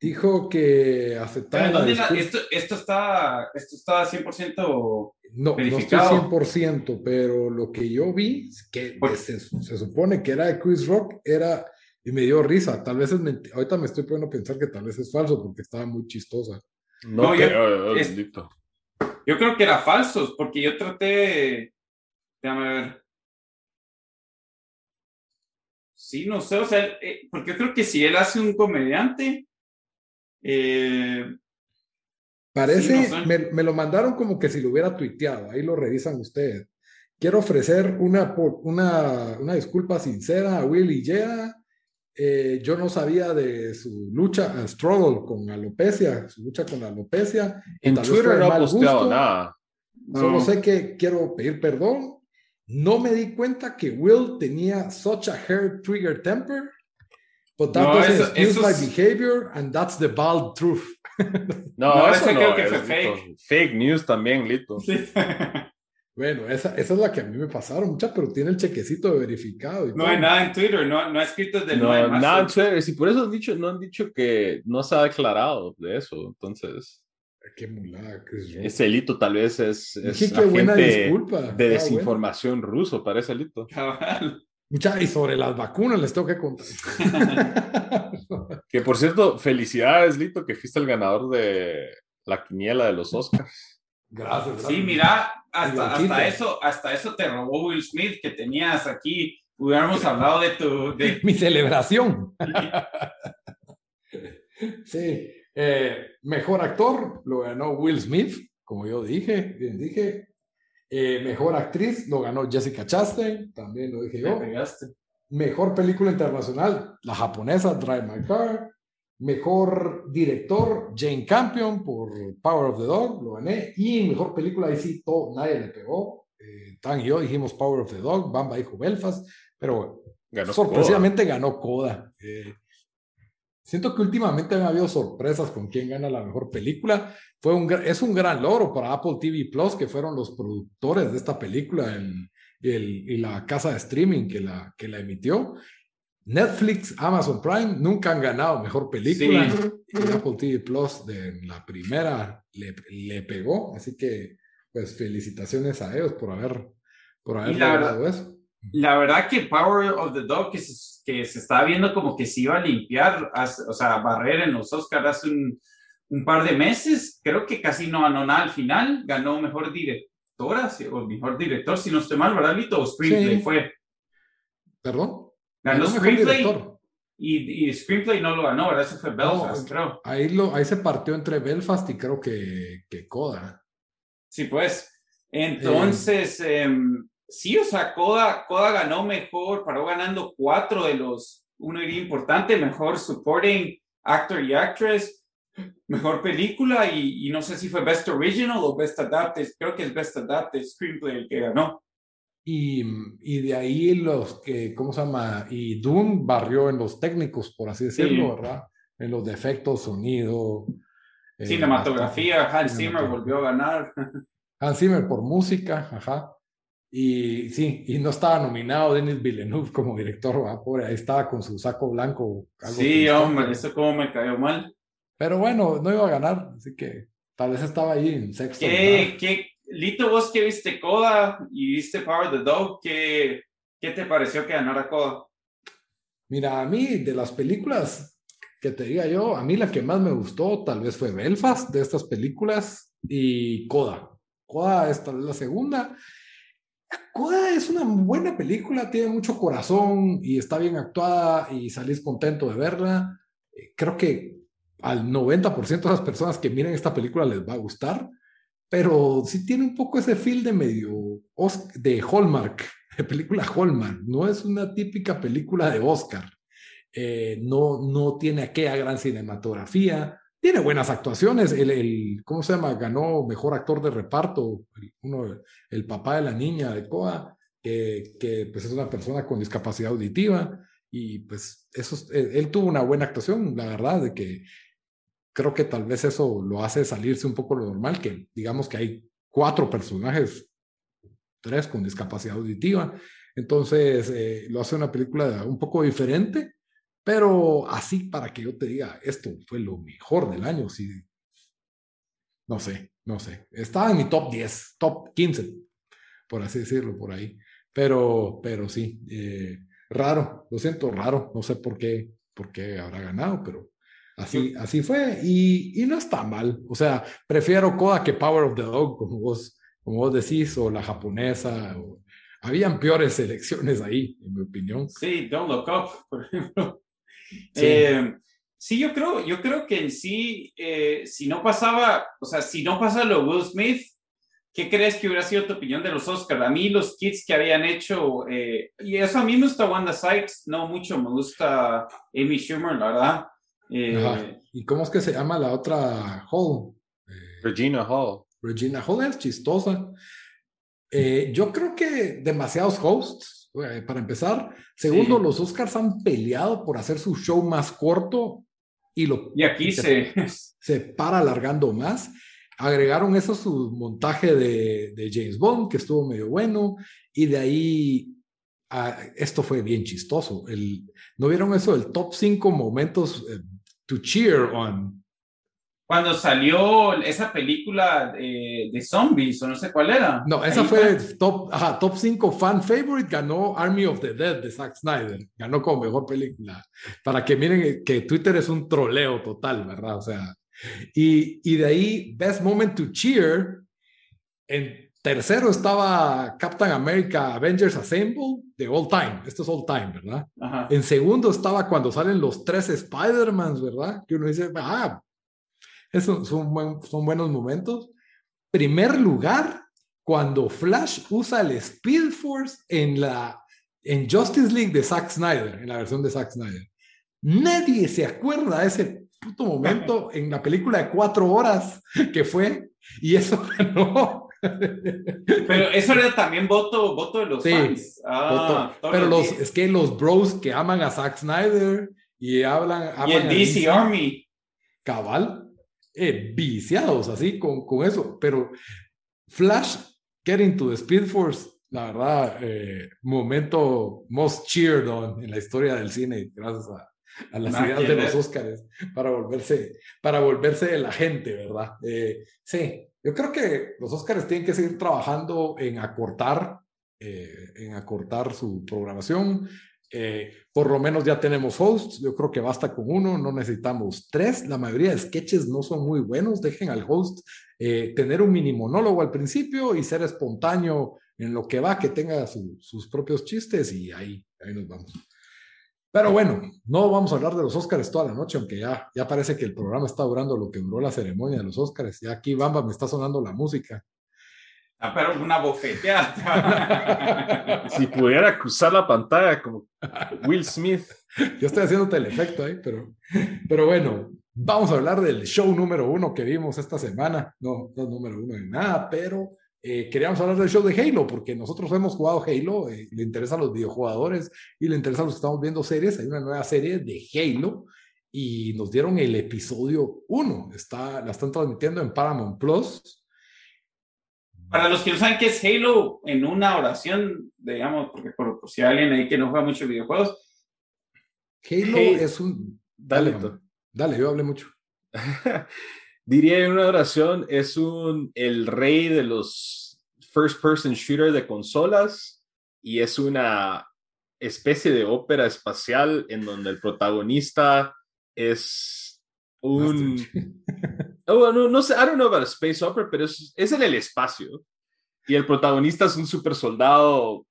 A: Dijo que aceptaba.
B: esto, esto, está, esto está 100%
A: no,
B: verificado.
A: no estoy 100%, pero lo que yo vi, que se, se, supone que era de Chris Rock, era, y me dio risa, tal vez es ahorita me estoy poniendo a pensar que tal vez es falso porque estaba muy chistosa.
C: No, yo,
B: yo creo que era falso, porque yo traté, déjame ver. Sí, no sé, o sea, eh, porque yo creo que si él hace un comediante, eh,
A: Parece, me, lo mandaron como que si lo hubiera tuiteado, ahí lo revisan ustedes. Quiero ofrecer una, una, una disculpa sincera a Will y Jea Eh, yo no sabía de su lucha, struggle con alopecia, su lucha con alopecia.
C: En Twitter no ha posteado nada.
A: Solo sé que quiero pedir perdón. No me di cuenta que Will tenía such a hair trigger temper. But that no, doesn't excuse my behavior, and that's the bald truth.
C: No, no eso, creo que fue fake. Fake news también, Lito.
A: Bueno, esa, esa, es la que a mí me pasaron, mucha, pero tiene el chequecito de verificado.
B: no hay nada en Twitter, no, no ha escrito de
C: no, nada en Twitter. Si por eso han dicho, no han dicho que no se ha declarado de eso, entonces.
A: Qué mulada,
C: Ese Lito tal vez es, es qué buena disculpa. de desinformación ruso, parece Lito.
A: Mucha, y sobre las vacunas les tengo que contar.
C: que por cierto, felicidades, Lito, que fuiste el ganador de la quiniela de los Oscars.
A: Gracias,
B: Sí, mira, hasta, hasta, eso, hasta eso te robó Will Smith, que tenías aquí. Hubiéramos hablado de tu. De...
A: Mi celebración. sí. Eh, mejor actor lo ganó Will Smith, como yo dije, bien dije. Eh, mejor actriz lo ganó Jessica Chastain, también lo dije yo. Mejor película internacional, la japonesa Drive My Car. Mejor director, Jane Campion por Power of the Dog, lo gané. Y mejor película, ahí sí, todo, nadie le pegó. Eh, Tan y yo dijimos Power of the Dog, Bamba dijo Belfast, pero sorpresivamente ganó Coda. Eh, siento que últimamente han habido sorpresas con quién gana la mejor película. Fue un, es un gran logro para Apple TV Plus, que fueron los productores de esta película y la casa de streaming que la, que la emitió. Netflix, Amazon Prime nunca han ganado mejor película. Y Apple TV Plus de la primera le, le, pegó. Así que, pues, felicitaciones a ellos por haber, por haber logrado eso.
B: La verdad que Power of the Dog, que se, que se estaba viendo como que se iba a limpiar, o sea, barrer en los Oscars hace un, un, par de meses, creo que casi no ganó nada al final. Ganó mejor directora, o mejor director, si no estoy mal, ¿verdad, Lito? O Screenplay fue.
A: ¿Perdón?
B: Ganó Screenplay y, y, Screenplay no lo ganó, ¿verdad? Eso fue Belfast, creo.
A: Ahí, lo, ahí se partió entre Belfast y creo que, que Coda.
B: Sí, pues. Entonces, em, sí, o sea, Coda, Coda ganó mejor, paró ganando cuatro de los, uno iría importante, mejor supporting actor y actress, mejor película y, y, no sé si fue Best Original o Best Adapted, creo que es Best Adapted Screenplay el que ganó.
A: Y, y, de ahí los que, ¿cómo se llama? Y Doom barrió en los técnicos, por así decirlo, ¿verdad? En los defectos, sonido.
B: Eh, cinematografía, Hans Zimmer volvió a ganar.
A: Hans Zimmer por música, ajá. Y sí, y no estaba nominado Denis Villeneuve como director, ¿verdad? Pobre, ahí estaba con su saco blanco.
B: sí, hombre, eso como me cayó mal.
A: Pero bueno, no iba a ganar, así que tal vez estaba ahí en sexto.
B: ¿Qué, ¿qué, Lito, vos que viste Coda y viste Power the Dog, ¿qué, ¿qué te pareció que ganara Coda?
A: Mira, a mí de las películas que te diga yo, a mí la que más me gustó tal vez fue Belfast de estas películas y Coda. Coda es tal vez la segunda. Coda es una buena película, tiene mucho corazón y está bien actuada y salís contento de verla. Eh, creo que al 90% de las personas que miren esta película les va a gustar pero sí tiene un poco ese feel de medio de Hallmark, de película Hallmark. No es una típica película de Oscar. Eh, no, no tiene aquella gran cinematografía. Tiene buenas actuaciones. El, el, ¿cómo se llama? Ganó mejor actor de reparto. El, uno, el papá de la niña de Coa, que, que pues es una persona con discapacidad auditiva. Y pues eso, él, él tuvo una buena actuación, la verdad, de que creo que tal vez eso lo hace salirse un poco lo normal, que digamos que hay cuatro personajes, tres con discapacidad auditiva, entonces eh, lo hace una película un poco diferente, pero así para que yo te diga, esto fue lo mejor del año, sí. No sé, no sé. Estaba en mi top 10, top 15, por así decirlo, por ahí. Pero, pero sí, eh, raro, lo siento, raro. No sé por qué, por qué habrá ganado, pero Así, así fue y, y, no está mal. O sea, prefiero Coda que Power of the Dog, como vos, como vos decís, o la japonesa. O... Habían peores selecciones ahí, en mi opinión.
B: Sí, Don't Look Up, por ejemplo. Sí, eh, sí yo, creo, yo creo que en sí, eh, si no pasaba, o sea, si no pasa lo Will Smith, ¿qué crees que hubiera sido tu opinión de los Oscars? A mí los kits que habían hecho, eh, y eso a mí me gusta Wanda Sykes, no mucho, me gusta Amy Schumer, la verdad.
A: Eh, ¿Y cómo es que se llama la otra Hall?
C: Eh, Regina Hall.
A: Regina Hall es chistosa. yo creo que demasiados hosts, para empezar. Segundo, los Oscars han peleado por hacer su show más corto y, lo,
B: y aquí se,
A: se para alargando más agregaron eso su montaje de, de, James Bond, que estuvo medio bueno, y de ahí esto fue bien chistoso. El, ¿No vieron eso? El top 5 momentos eh, to cheer on.
B: Cuando salió esa película de, de, zombies, o no sé cuál era.
A: No, esa fue, top, ajá, top 5 fan favorite, ganó Army of the Dead de Zack Snyder, ganó como mejor película. Para que miren que Twitter es un troleo total, ¿verdad? O sea, y, y de ahí, Best Moment to Cheer. En tercero estaba Captain America Avengers Assemble de All Time. Esto es All Time, ¿verdad? En segundo estaba cuando salen los tres Spider-Mans, ¿verdad? Que uno dice, ah, esos son, son buenos momentos. Primer lugar, cuando Flash usa el Speed Force en la en Justice League de Zack Snyder, en la versión de Zack Snyder. Nadie se acuerda de ese puto momento en la película de cuatro horas que fue y eso ganó.
B: Pero eso era también voto, voto de los fans. Ah,
A: pero los, es que los bros que aman a Zack Snyder y hablan.
B: y el DC Army.
A: Cabal, eh, viciados así con, con eso. Pero Flash, Getting to the Speed Force, la verdad, eh, momento most cheered on en la historia del cine, gracias a, a las ideas de los Óscares para volverse, para volverse de la gente, ¿verdad? Eh, sí, yo creo que los Óscares tienen que seguir trabajando en acortar, eh, en acortar su programación. Eh, por lo menos ya tenemos hosts, yo creo que basta con uno, no necesitamos tres. La mayoría de sketches no son muy buenos, dejen al host tener un mini monólogo al principio y ser espontáneo en lo que va, que tenga sus propios chistes y ahí, ahí nos vamos. Pero bueno, no vamos a hablar de los Óscares toda la noche, aunque ya, ya parece que el programa está durando lo que duró la ceremonia de los Óscares. Ya aquí, Bamba, me está sonando la música.
B: Ah, pero una bofeteada.
C: si pudiera cruzar la pantalla como Will Smith.
A: Yo estoy haciendo el efecto ahí, pero, pero bueno, vamos a hablar del show número uno que vimos esta semana. No, no número uno de nada, pero eh, queríamos hablar del show de Halo, porque nosotros hemos jugado Halo, eh, le interesan los videojugadores y le interesan los que estamos viendo series. Hay una nueva serie de Halo y nos dieron el episodio 1. Está, la están transmitiendo en Paramount Plus.
B: Para los que no saben qué es Halo, en una oración, digamos, porque por, si hay alguien ahí que no juega mucho videojuegos.
A: Halo es un. Dale, dale, yo hablé mucho.
C: diría en una oración, es un, el rey de los first person shooter de consolas y es una especie de ópera espacial en donde el protagonista es un... oh, no, no sé, I don't know about a space opera, pero es, es en el espacio. Y el protagonista es un super soldado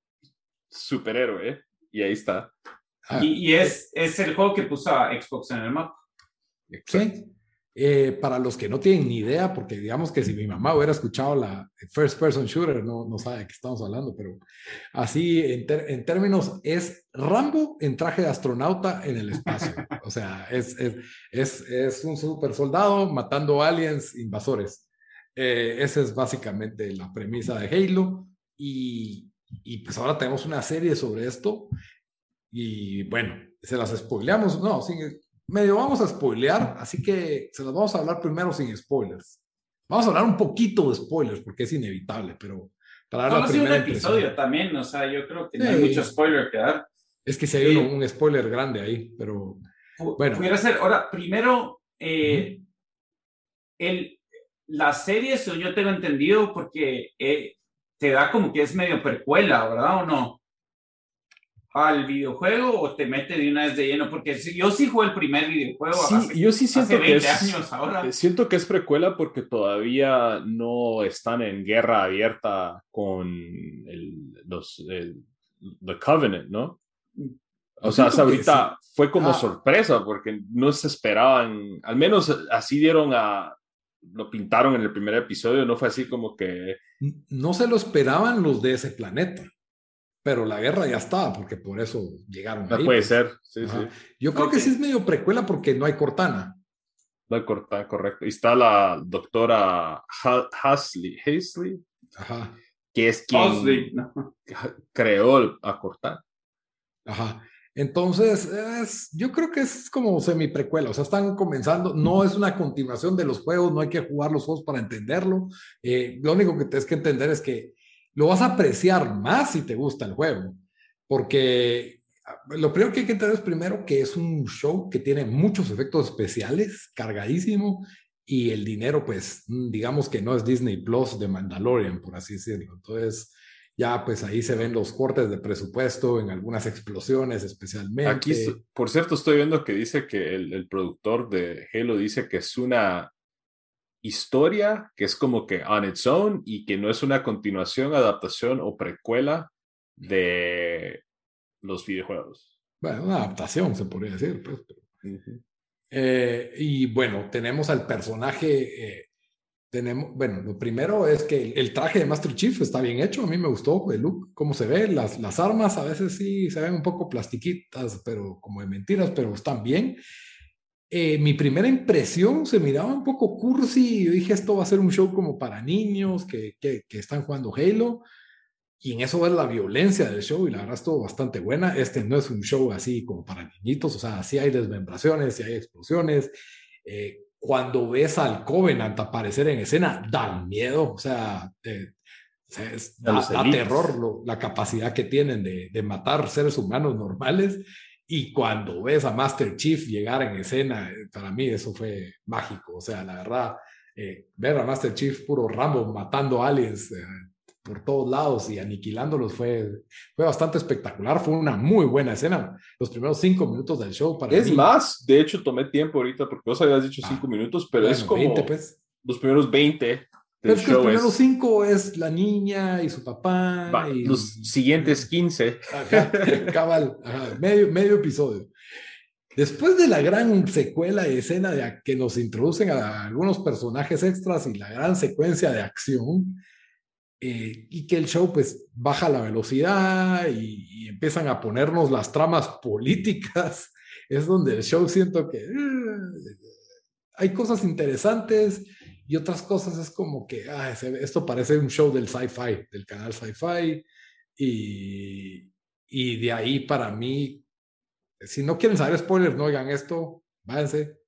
C: superhéroe, y ahí está.
B: Y, y, es, es el juego que puso a Xbox en el mapa.
A: Sí. Eh, para los que no tienen ni idea, porque digamos que si mi mamá hubiera escuchado la first person shooter, no, no sabe de qué estamos hablando, pero así en, en términos es Rambo en traje de astronauta en el espacio. O sea, es, es, es, es un super soldado matando aliens invasores. Eh, esa es básicamente la premisa de Halo. Y, y pues ahora tenemos una serie sobre esto. Y bueno, se las spoileamos. No, sí, medio vamos a spoilear, así que se los vamos a hablar primero sin spoilers. Vamos a hablar un poquito de spoilers porque es inevitable, pero
B: para dar la primera un episodio también, o sea, yo creo que no hay mucho spoiler que dar.
A: Es que si hay un, spoiler grande ahí, pero bueno.
B: Pudiera ser, ahora, primero, eh, el, la serie, eso yo tengo entendido, porque eh, te da como que es medio percuela, ¿verdad o no? Al videojuego o te mete de una vez de lleno? Porque yo sí jugué el primer videojuego.
C: Sí, yo sí siento que es, ahora. Siento que es precuela porque todavía no están en guerra abierta con el, los The Covenant, ¿no? O sea, hasta ahorita fue como ah. sorpresa porque no se esperaban, al menos así dieron a, lo pintaron en el primer episodio, no fue así como que
A: no se lo esperaban los de ese planeta. Pero la guerra ya estaba, porque por eso llegaron.
C: No
A: ahí,
C: puede
A: pues.
C: ser, sí, sí.
A: Yo creo que sí es medio precuela porque no hay Cortana.
C: No hay corta, correcto. Y está la doctora Ha- Hasley, Hasley,
A: Ajá,
C: que es quien creó a Cortana.
A: ajá. Entonces, es- yo creo que es como semi precuela, o sea, están comenzando, no es una continuación de los juegos, no hay que jugar los juegos para entenderlo. Eh, lo único que tienes que entender es que lo vas a apreciar más si te gusta el juego, porque ah, lo primero que hay que entender es primero que es un show que tiene muchos efectos especiales, cargadísimo, y el dinero, pues, mm, digamos que no es Disney Plus de Mandalorian, por así decirlo. Entonces, ya pues ahí se ven los cortes de presupuesto en algunas explosiones especialmente.
C: Aquí, por cierto, estoy viendo que dice que el, el productor de Halo dice que es una historia que es como que on its own y que no es una continuación, adaptación o precuela de los videojuegos.
A: Bueno, una adaptación se podría decir. Pues.
C: Ujú.
A: Eh, y bueno, tenemos al personaje. eh, tenemos, bueno, lo primero es que el, el traje de Master Chief está bien hecho. A mí me gustó el look, cómo se ve. Las, las armas a veces sí se ven un poco plastiquitas, pero como de mentiras, pero están bien. Eh, mi primera impresión se miraba un poco cursi. Yo dije, esto va a ser un show como para niños que, que, que están jugando Halo. Y en eso es la violencia del show y la verdad estuvo bastante buena. Este no es un show así como para niñitos, o sea, sí hay desmembraciones, sí hay explosiones. Eh, cuando ves al Covenant aparecer en escena, da miedo, o sea, eh, es-
C: A
A: da, da terror lo- la capacidad que tienen de, de matar seres humanos normales. Y cuando ves a Master Chief llegar en escena, eh, para mí eso fue mágico, o sea, la verdad, eh, ver a Master Chief puro Rambo matando aliens. eh, por todos lados y aniquilándolos fue, fue bastante espectacular. Fue una muy buena escena. Los primeros cinco minutos del show para
C: Es
A: mí.
C: más, de hecho, tomé tiempo ahorita porque vos habías dicho
A: Ah,
C: cinco minutos, pero
A: bueno,
C: es como
A: 20, pues.
C: los primeros 20 del
A: Pero es que los primeros
C: es-
A: cinco es la niña y su papá.
C: va,
A: y,
C: los siguientes 15.
A: Ajá, cabal, ajá, medio, medio episodio. Después de la gran secuela y escena de que nos introducen a algunos personajes extras y la gran secuencia de acción, eh, y que el show pues baja la velocidad y, y empiezan a ponernos las tramas políticas, es donde el show siento que eh, hay cosas interesantes y otras cosas es como que ah, esto parece un show del sci-fi, del canal sci-fi, y, y de ahí para mí, si no quieren saber spoilers, no oigan esto, váyanse.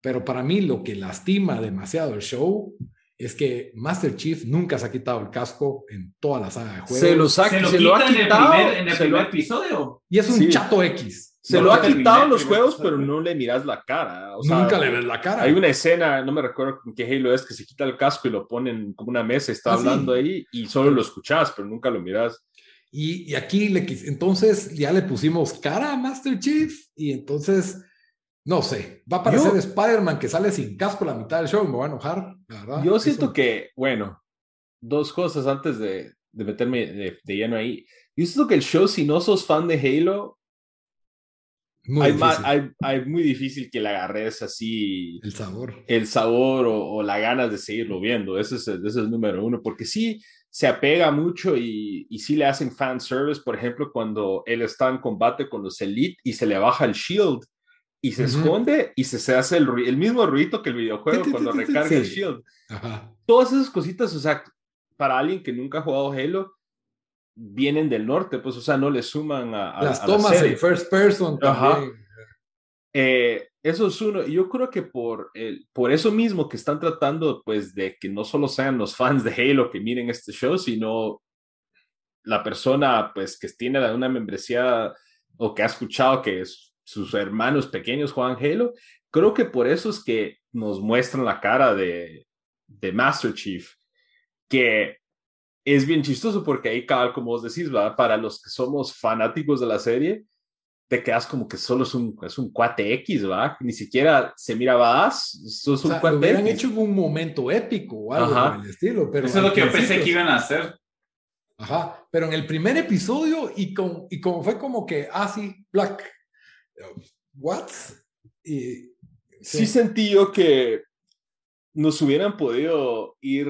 A: Pero para mí lo que lastima demasiado el show es que Master Chief nunca se ha quitado el casco en toda la saga de juegos.
C: Se lo, saca-
B: Se lo
C: se lo ha
B: quita en el
C: quitado.
B: primer, en el primer episodio.
A: Y es un
C: Sí.
A: chato X.
C: se
B: No
C: lo
B: lo
C: ha
B: terminé
C: quitado los juegos, pero no le miras la cara. O sea,
A: nunca le ves la cara.
C: Hay una escena, no me recuerdo en qué Halo es, que se quita el casco y lo ponen como una mesa, está
A: Ah, sí.
C: hablando ahí y solo lo escuchas, pero nunca lo miras.
A: Y, y aquí le entonces ya le pusimos cara a Master Chief y entonces, no sé, va a aparecer Spider-Man que sale sin casco la mitad del show me va a enojar, la verdad.
C: Yo
A: Eso-
C: siento que, bueno, dos cosas antes de, de meterme de, de lleno ahí. Yo siento que el show, si no sos fan de Halo,
A: Muy
C: hay,
A: difícil,
C: más, hay, hay muy difícil que le agarres así
A: el sabor.
C: el sabor o, o la ganas de seguirlo viendo. Ese es, el, ese es el número uno, porque sí se apega mucho y, y sí le hacen fan service, por ejemplo, cuando él está en combate con los Elite y se le baja el shield y se esconde y se, se hace el, el mismo ruido que el videojuego cuando recarga el shield.
A: Ajá.
C: Todas esas cositas, o sea, para alguien que nunca ha jugado Halo, vienen del norte, pues, o sea, no le suman a, a-
A: Las
C: a la
A: tomas
C: serie.
A: en first person también.
C: Eh, eso es uno. Yo creo que por, por eso mismo que están tratando, pues, de que no solo sean los fans de Halo que miren este show, sino la persona, pues, que tiene una membresía o que ha escuchado que es- sus hermanos pequeños juegan Halo. Creo que por eso es que nos muestran la cara de, de Master Chief, que es bien chistoso porque ahí, cabal, como vos decís, ¿verdad? para los que somos fanáticos de la serie, te quedas como que solo es un, es un cuate X, ¿va? Ni siquiera se mira badass, sos
A: O
C: un
A: sea, lo
C: cuate
A: hubieran
C: X.
A: hecho en un momento épico o algo
C: Ajá.
A: por el estilo. Pero
B: Eso es lo que yo pensé que iban a hacer.
A: Ajá, pero en el primer episodio y, con, y como fue como que, ah, sí, Black, what? Y,
C: Sí sentí yo que nos hubieran podido ir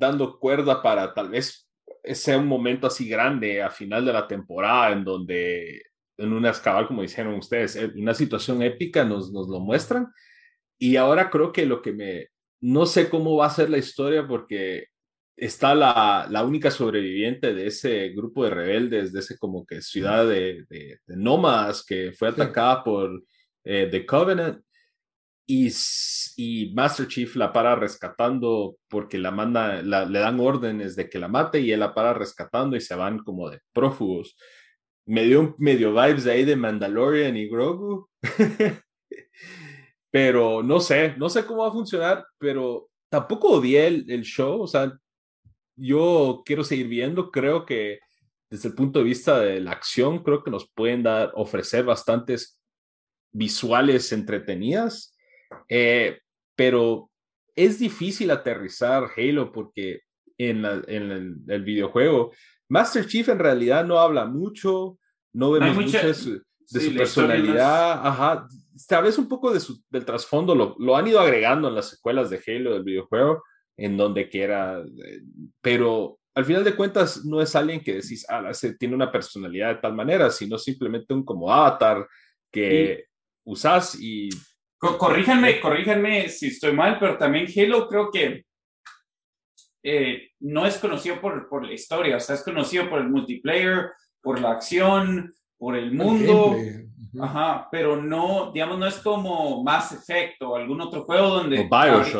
C: dando cuerda para tal vez sea un momento así grande a final de la temporada en donde en una escabal, como dijeron ustedes, eh, una situación épica nos, nos lo muestran. Y ahora creo que lo que me, no sé cómo va a ser la historia porque está la, la única sobreviviente de ese grupo de rebeldes, de ese como que ciudad de, de, nómadas que fue atacada por eh, The Covenant. Y, y, Master Chief la para rescatando porque la manda, le dan órdenes de que la mate y él la para rescatando y se van como de prófugos. Me dio medio vibes ahí de Mandalorian y Grogu. pero no sé, no sé cómo va a funcionar, pero tampoco odié el, el show, o sea, yo quiero seguir viendo, creo que desde el punto de vista de la acción, creo que nos pueden dar, ofrecer bastantes visuales entretenidas, eh, pero es difícil aterrizar Halo porque en, en el, videojuego Master Chief en realidad no habla mucho, no vemos mucho de su, personalidad, ajá, tal vez un poco de su, del trasfondo lo, lo, han ido agregando en las secuelas de Halo del videojuego, en donde quiera, eh, pero al final de cuentas no es alguien que decís, ah, tiene una personalidad de tal manera, sino simplemente un como avatar que usas y...
B: Corríjanme, corríjanme si estoy mal, pero también Halo creo que eh, no es conocido por, por la historia, o sea, es conocido por el multiplayer, por la acción, por el mundo. Ajá, pero no, digamos, no es como Mass Effect o algún otro juego donde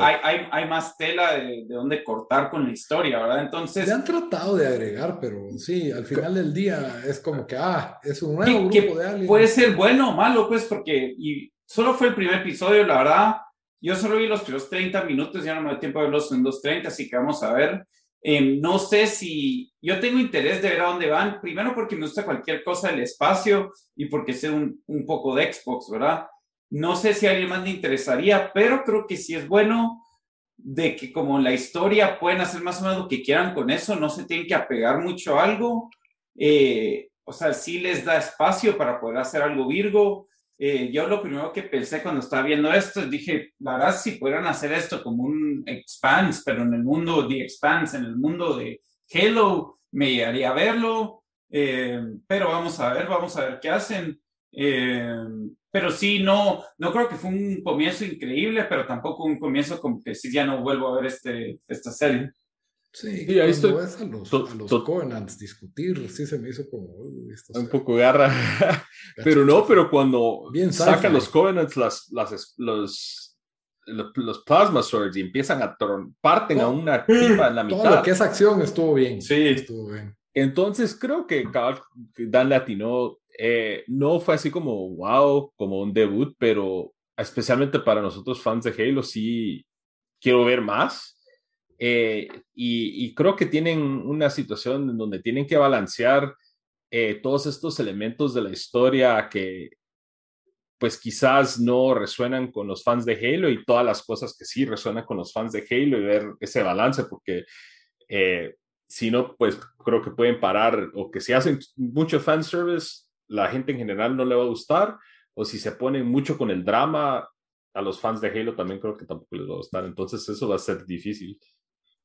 B: hay, hay, hay, más tela de, de dónde cortar con la historia, ¿verdad? Entonces...
A: Se han tratado de agregar, pero sí, al final del día es como que, ah, es un nuevo grupo de aliens.
B: Puede ser bueno o malo, pues, porque y solo fue el primer episodio, la verdad. Yo solo vi los primeros 30 minutos, ya no me da tiempo de verlos en 2.30, así que vamos a ver. Em, no sé si yo tengo interés de ver a dónde van, primero porque me gusta cualquier cosa del espacio y porque sé un, un poco de Xbox, ¿verdad? No sé si a alguien más le interesaría, pero creo que sí es bueno de que como la historia pueden hacer más o menos lo que quieran con eso, no se tienen que apegar mucho a algo. Eh, o sea, sí les da espacio para poder hacer algo Virgo. Eh, yo lo primero que pensé cuando estaba viendo esto, dije, la verdad, si pudieran hacer esto como un Expanse, pero en el mundo de Expanse, en el mundo de Halo, me llegaría a verlo. Eh, pero vamos a ver, vamos a ver qué hacen. Eh, pero sí, no, no creo que fue un comienzo increíble, pero tampoco un comienzo como que si ya no vuelvo a ver este, esta serie.
A: Sí, y ahí estoy. a los, a los Covenants discutir, sí se me hizo como.
C: un poco garra. pero no, pero cuando sacan los Covenants las, las, los, los, Plasma Swords y empiezan a parten a una tipa en la mitad. Todo
A: lo que es acción estuvo bien.
C: Sí. Estuvo bien. Entonces creo que Dan Latino eh, no fue así como wow, como un debut, pero especialmente para nosotros fans de Halo, sí quiero ver más eh, y, creo que tienen una situación en donde tienen que balancear eh, todos estos elementos de la historia que pues quizás no resuenan con los fans de Halo y todas las cosas que sí resuenan con los fans de Halo y ver ese balance porque eh, si no pues creo que pueden parar o que si hacen mucho fanservice la gente en general no le va a gustar o si se ponen mucho con el drama a los fans de Halo también creo que tampoco les va a gustar entonces eso va a ser difícil.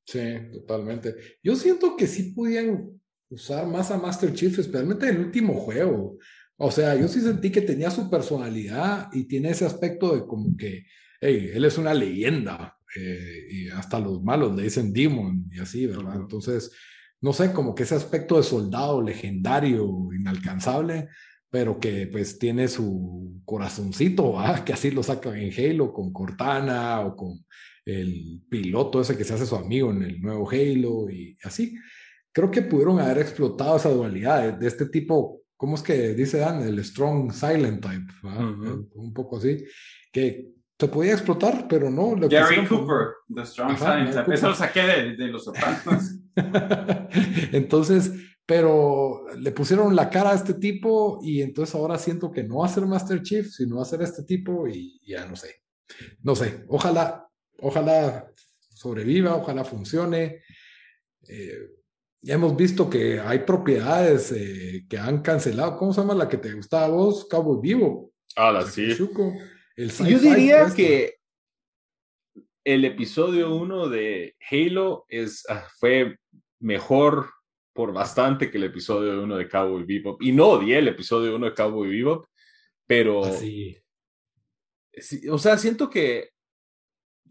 A: Sí, totalmente. Yo siento que sí podían usar más a Master Chief, especialmente en el último juego. O sea, yo sí sentí que tenía su personalidad y tiene ese aspecto de como que, hey, él es una leyenda eh, y hasta los malos le dicen Demon y así, ¿verdad? Entonces, no sé, como que ese aspecto de soldado legendario, inalcanzable, pero que pues tiene su corazoncito, que así lo sacan en Halo con Cortana o con el piloto ese que se hace su amigo en el nuevo Halo y así. Creo que pudieron haber explotado esa dualidad de, este tipo, ¿cómo es que dice Dan? El strong silent type, un poco así, que se podía explotar, pero no.
B: Lo Gary Cooper, The Strong Silent Type. Eso lo saqué de, de los sopranos.
A: entonces, pero le pusieron la cara a este tipo y entonces ahora siento que no va a ser Master Chief, sino va a ser este tipo y ya no sé. No sé, ojalá ojalá sobreviva, ojalá funcione. Eh, ya hemos visto que hay propiedades eh, que han cancelado. ¿Cómo se llama la que te gustaba a vos? Cabo Vivo.
C: Ah, la sí. Yo diría que el episodio 1 de Halo es, ah, fue mejor por bastante que el episodio 1 de Cowboy Bebop. Y no odié el episodio 1 de Cowboy Bebop, pero...
A: Así.
C: o sea, siento que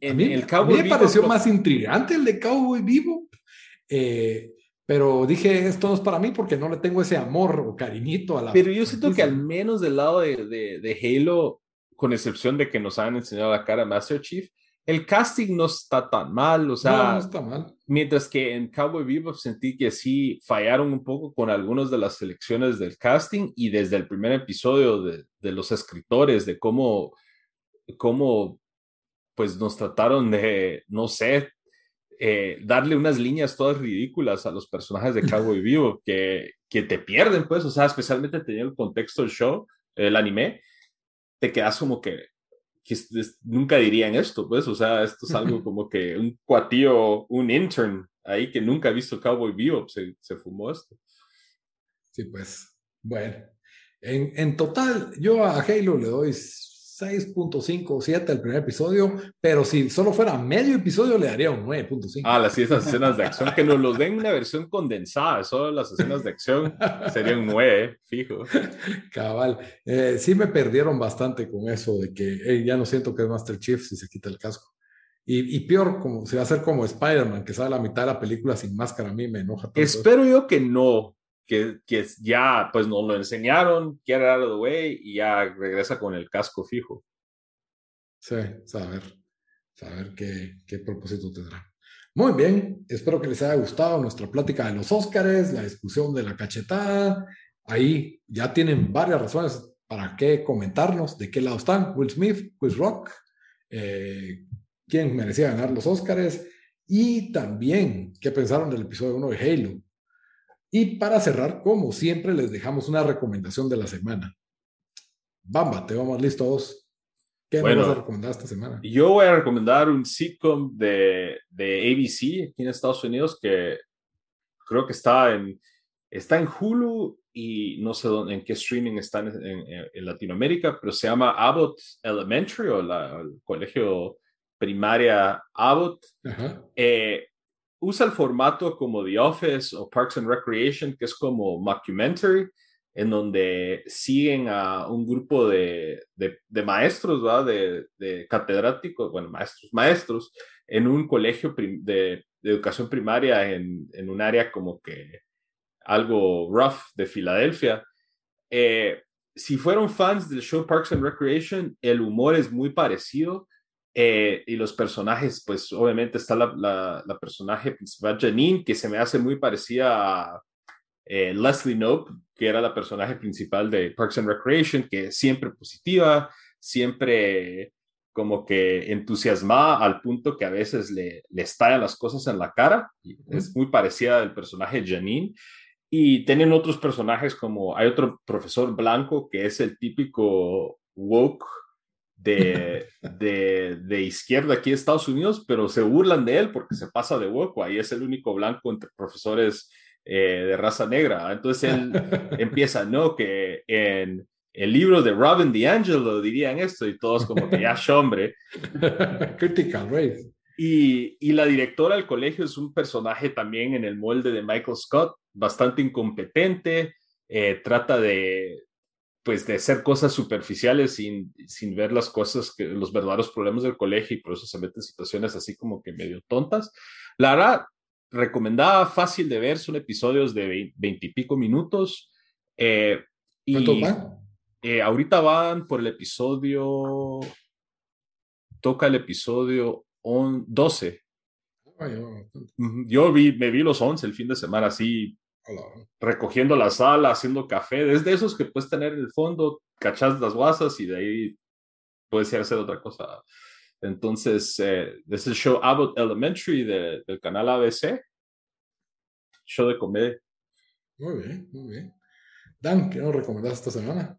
A: en a mí, el Cowboy a mí me pareció más intrigante el de Cowboy Bebop. Eh, pero dije, esto no es para mí porque no le tengo ese amor o cariñito a la.
C: Pero yo siento que al menos del lado de, de, de, Halo, con excepción de que nos han enseñado la cara Master Chief, el casting no está tan mal, o sea,
A: no, no está mal.
C: Mientras que en Cowboy Bebop sentí que sí fallaron un poco con algunas de las selecciones del casting y desde el primer episodio de, de los escritores, de cómo, cómo pues nos trataron de, no sé, eh, darle unas líneas todas ridículas a los personajes de Cowboy Vivo que, que te pierden, pues, o sea, especialmente teniendo el contexto del show, el anime, te quedas como que, que nunca dirían esto, pues, o sea, esto es algo como que un cuatío, un intern ahí que nunca ha visto Cowboy Vivo, se, se fumó esto.
A: Sí, pues, bueno, en, en total, yo a Halo le doy 6.5 7 el primer episodio, pero si solo fuera medio episodio le daría un 9.5.
C: Ah, las esas escenas de acción, que nos los den una versión condensada, solo las escenas de acción sería un 9, fijo.
A: Cabal, eh, sí me perdieron bastante con eso de que ya no siento que es Master Chief si se quita el casco. Y, y peor, como se va a hacer como Spider-Man, que sale a la mitad de la película sin máscara, a mí me enoja.
C: Espero yo que no, que, que ya pues nos lo enseñaron, get out of the way y ya regresa con el casco fijo.
A: Sí, saber, saber qué, qué propósito tendrá. Muy bien, espero que les haya gustado nuestra plática de los Óscares, la discusión de la cachetada. Ahí ya tienen varias razones para qué comentarnos de qué lado están. Will Smith, Chris Rock, eh, quién merecía ganar los Óscares y también qué pensaron del episodio 1 de Halo. Y para cerrar, como siempre, les dejamos una recomendación de la semana. Bamba, te vamos listos. ¿Qué bueno, vas a recomendar esta semana?
C: Yo voy a recomendar un sitcom de, de ABC aquí en Estados Unidos que creo que está en, está en Hulu y no sé dónde, en qué streaming está en, en, en Latinoamérica, pero se llama Abbott Elementary o la, el colegio primaria Abbott. Eh, usa el formato como The Office o Parks and Recreation, que es como mockumentary, en donde siguen a un grupo de, de, maestros, ¿verdad? De, de, catedráticos, bueno, maestros, maestros, en un colegio de, educación primaria en, en, un área como que algo rough de Filadelfia. Eh, si fueron fans del show Parks and Recreation, el humor es muy parecido eh, y los personajes, pues obviamente está la, la, personaje principal, Janine, que se me hace muy parecida a eh, Leslie Knope, que era la personaje principal de Parks and Recreation, que es siempre positiva, siempre como que entusiasmada al punto que a veces le, le estallan las cosas en la cara. Es muy parecida al personaje Janine. Y tienen otros personajes como hay otro profesor blanco que es el típico woke de, de, de, izquierda aquí en Estados Unidos, pero se burlan de él porque se pasa de hueco. Ahí es el único blanco entre profesores eh, de raza negra. Entonces él empieza, ¿no? Que en el libro de Robin DiAngelo dirían esto y todos como que ya hombre.
A: Critical race.
C: Y, y la directora del colegio es un personaje también en el molde de Michael Scott, bastante incompetente, eh, trata de, pues de hacer cosas superficiales sin, sin ver las cosas, que, los verdaderos problemas del colegio y por eso se mete en situaciones así como que medio tontas. La verdad, recomendada, fácil de ver, son episodios de veintipico minutos. Eh, y eh, ahorita van por el episodio, toca el episodio 12. Yo vi, me vi los 11 el fin de semana, así recogiendo la sala, haciendo café, desde esos que puedes tener en el fondo, cachas las guasas y de ahí puedes ir a hacer otra cosa. Entonces, eh, es el show Abbott Elementary del canal ABC, show de comedia.
A: Muy bien, muy bien. Dan, ¿qué nos recomendás esta semana?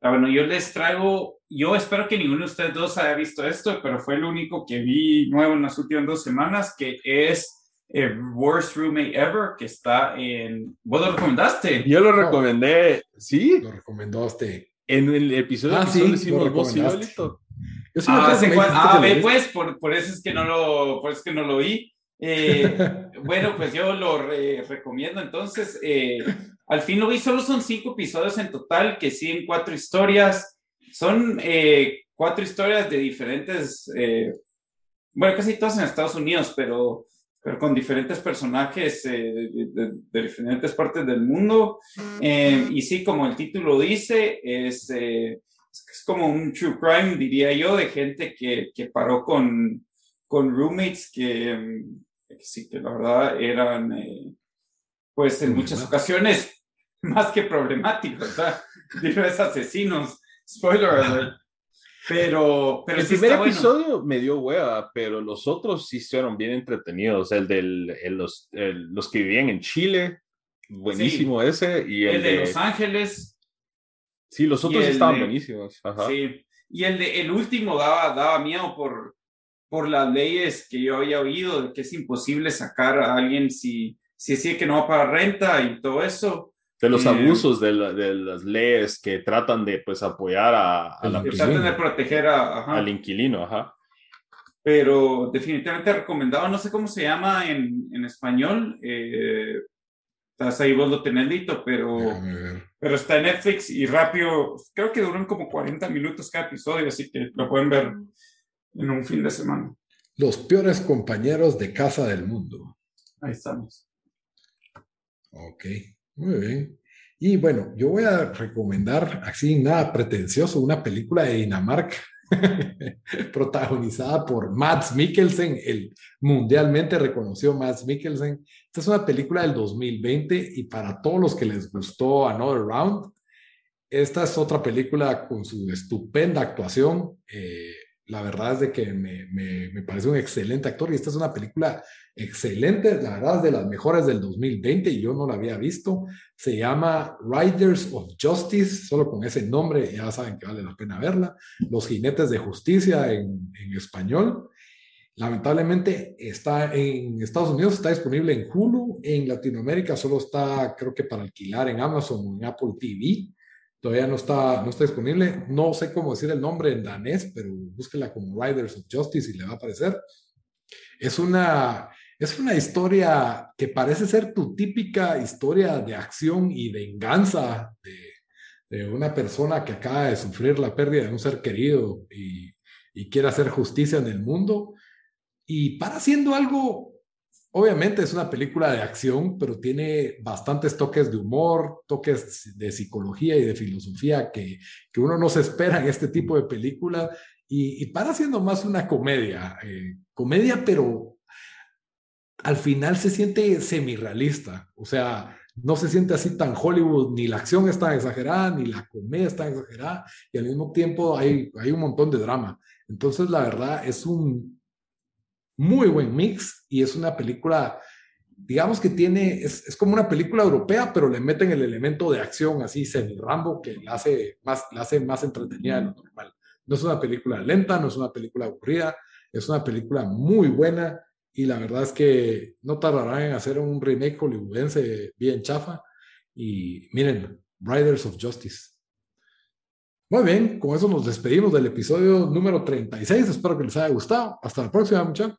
B: Ah, bueno, yo les traigo, yo espero que ninguno de ustedes dos haya visto esto, pero fue el único que vi nuevo en las últimas dos semanas, que es eh, Worst Roommate Ever, que está en... ¿Vos lo recomendaste?
C: Yo lo recomendé, ¿sí?
A: Lo recomendaste.
C: En el episodio
A: ah,
C: que
A: sí, hicimos vos y
C: Yo
B: ah, ah ve, pues, por, por, eso es que no lo, por eso es que no lo vi. Eh, bueno, pues yo lo recomiendo. Entonces, eh, al fin lo vi, solo son cinco episodios en total, que siguen cuatro historias. Son eh, cuatro historias de diferentes, bueno, casi todas en Estados Unidos, pero, pero con diferentes personajes de, diferentes partes del mundo. y sí, como el título dice, es, es como un true crime, diría yo, de gente que, que paró con, con roommates que sí que la verdad eran, eh, pues en muchas ocasiones, más que problemáticos, ¿verdad? Diles asesinos, spoiler alert. Pero, pero
C: el primer episodio me dio hueva, pero los otros sí fueron bien entretenidos. El de los, los que vivían en Chile, buenísimo ese. Y
B: el, de, Los Ángeles.
C: Sí, los otros estaban buenísimos.
B: Sí, y el de el último daba, daba miedo por, por las leyes que yo había oído, de que es imposible sacar a alguien si, si decide que no va a pagar renta y todo eso.
C: De los abusos de, de, las leyes que tratan de pues apoyar a, a
B: la tratan de proteger a,
C: al inquilino, ajá.
B: Pero definitivamente recomendado, no sé cómo se llama en, en español, eh, ahí vos lo tenés dito, pero, pero está en Netflix y rápido, creo que duran como 40 minutos cada episodio, así que lo pueden ver en un fin de semana.
A: Los peores compañeros de casa del mundo.
B: Ahí estamos.
A: Ok, muy bien. Y bueno, yo voy a recomendar, así nada pretencioso, una película de Dinamarca protagonizada por Mads Mikkelsen, el mundialmente reconocido Mads Mikkelsen. Esta es una película del 2020 y para todos los que les gustó Another Round, esta es otra película con su estupenda actuación. Eh, la verdad es de que me, me, parece un excelente actor y esta es una película excelente, la verdad es de las mejores del 2020 y yo no la había visto. Se llama Riders of Justice, solo con ese nombre ya saben que vale la pena verla. Los jinetes de justicia en, en español. Lamentablemente está en Estados Unidos, está disponible en Hulu, en Latinoamérica solo está creo que para alquilar en Amazon o en Apple TV. Todavía no está, no está disponible. No sé cómo decir el nombre en danés, pero búsquela como Riders of Justice y le va a aparecer. Es una, es una historia que parece ser tu típica historia de acción y venganza de, de una persona que acaba de sufrir la pérdida de un ser querido y, y quiere hacer justicia en el mundo. Y para haciendo algo Obviamente es una película de acción, pero tiene bastantes toques de humor, toques de psicología y de filosofía que, que uno no se espera en este tipo de película y, para siendo más una comedia, eh, comedia, pero al final se siente semi-realista, o sea, no se siente así tan Hollywood, ni la acción está exagerada, ni la comedia está exagerada, y al mismo tiempo hay, hay un montón de drama. Entonces, la verdad, es un, muy buen mix y es una película, digamos que tiene, es, como una película europea, pero le meten el elemento de acción así, semi-rambo, que la hace, más, la hace más entretenida de lo normal. No es una película lenta, no es una película aburrida, es una película muy buena y la verdad es que no tardarán en hacer un remake hollywoodense bien chafa. Y miren, Riders of Justice. Muy bien, con eso nos despedimos del episodio número 36. Espero que les haya gustado. Hasta la próxima, muchachos.